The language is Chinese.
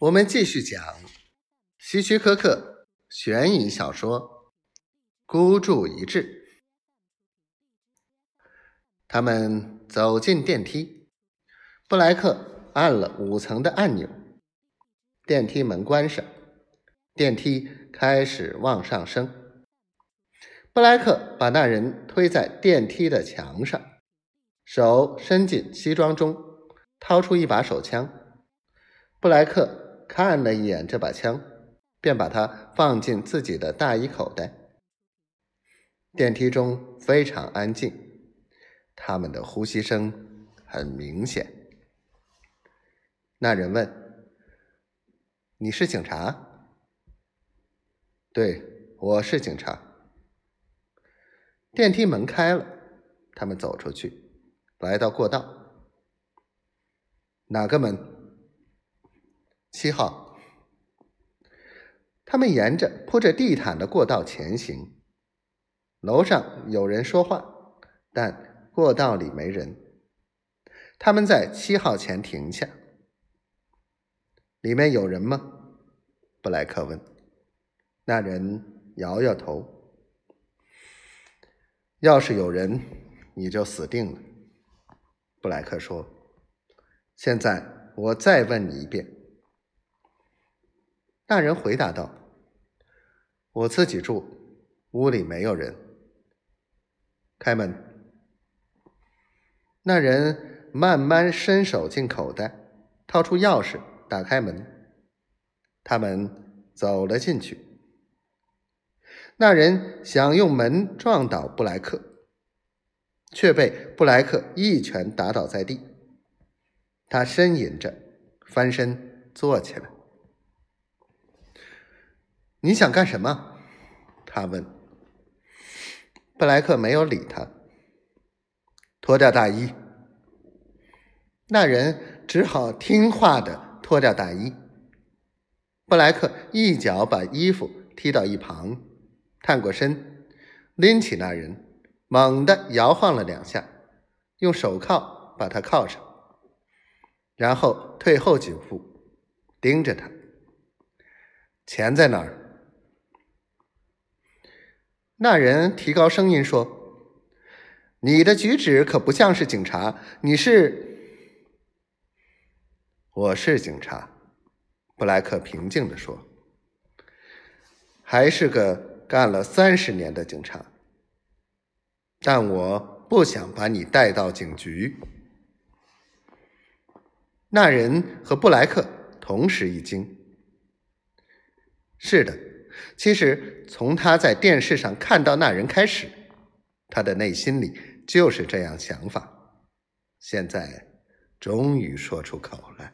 我们继续讲希区柯克悬疑小说《孤注一掷》。他们走进电梯，布莱克按了五层的按钮，电梯门关上，电梯开始往上升。布莱克把那人推在电梯的墙上，手伸进西装中，掏出一把手枪。布莱克。看了一眼这把枪，便把它放进自己的大衣口袋。电梯中非常安静，他们的呼吸声很明显。那人问：“你是警察？”“对，我是警察。”电梯门开了，他们走出去，来到过道。哪个门？七号，他们沿着铺着地毯的过道前行。楼上有人说话，但过道里没人。他们在七号前停下。里面有人吗？布莱克问。那人摇摇头。要是有人，你就死定了。布莱克说。现在我再问你一遍。那人回答道：“我自己住，屋里没有人。”开门。那人慢慢伸手进口袋，掏出钥匙，打开门。他们走了进去。那人想用门撞倒布莱克，却被布莱克一拳打倒在地。他呻吟着，翻身坐起来。你想干什么？他问。布莱克没有理他。脱掉大衣。那人只好听话的脱掉大衣。布莱克一脚把衣服踢到一旁，探过身，拎起那人，猛地摇晃了两下，用手铐把他铐上，然后退后几步，盯着他。钱在哪儿？那人提高声音说：“你的举止可不像是警察。你是？我是警察。”布莱克平静的说：“还是个干了三十年的警察。但我不想把你带到警局。”那人和布莱克同时一惊：“是的。”其实，从他在电视上看到那人开始，他的内心里就是这样想法。现在，终于说出口了。